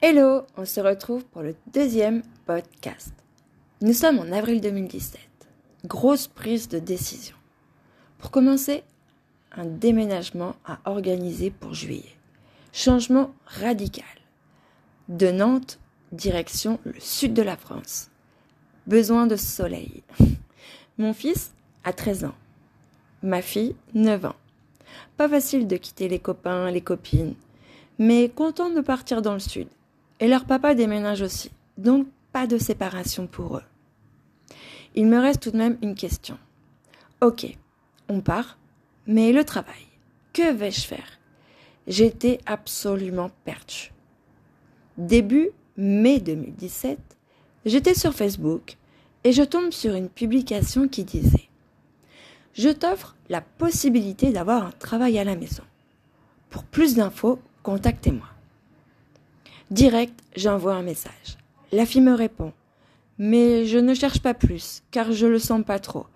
Hello, on se retrouve pour le deuxième podcast. Nous sommes en avril 2017. Grosse prise de décision. Pour commencer, un déménagement à organiser pour juillet. Changement radical. De Nantes, direction le sud de la France. Besoin de soleil. Mon fils a 13 ans. Ma fille, 9 ans. Pas facile de quitter les copains, les copines, mais content de partir dans le sud et leur papa déménage aussi, donc pas de séparation pour eux. Il me reste tout de même une question. Ok, on part, mais le travail, que vais-je faire? J'étais absolument perdue. Début mai 2017, j'étais sur Facebook et je tombe sur une publication qui disait Je t'offre la possibilité d'avoir un travail à la maison. Pour plus d'infos, contactez-moi. Direct, j'envoie un message. La fille me répond. Mais je ne cherche pas plus, car je le sens pas trop.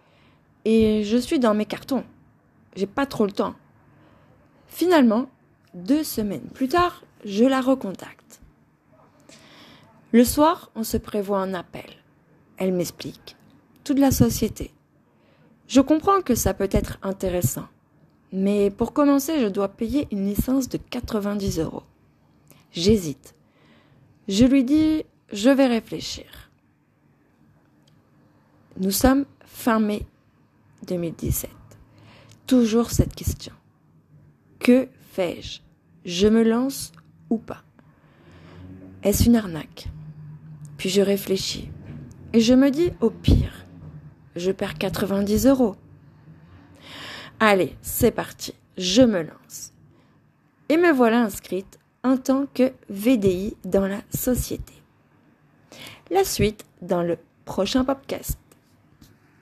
Et je suis dans mes cartons. J'ai pas trop le temps. Finalement, deux semaines plus tard, je la recontacte. Le soir, on se prévoit un appel. Elle m'explique toute la société. Je comprends que ça peut être intéressant, mais pour commencer, je dois payer une licence de 90 euros. J'hésite. Je lui dis Je vais réfléchir. Nous sommes fin mai 2017. Toujours cette question. Que fais-je? Je me lance ou pas? Est-ce une arnaque? Puis je réfléchis. Et je me dis au pire, je perds 90 euros. Allez, c'est parti, je me lance. Et me voilà inscrite en tant que VDI dans la société. La suite dans le prochain podcast.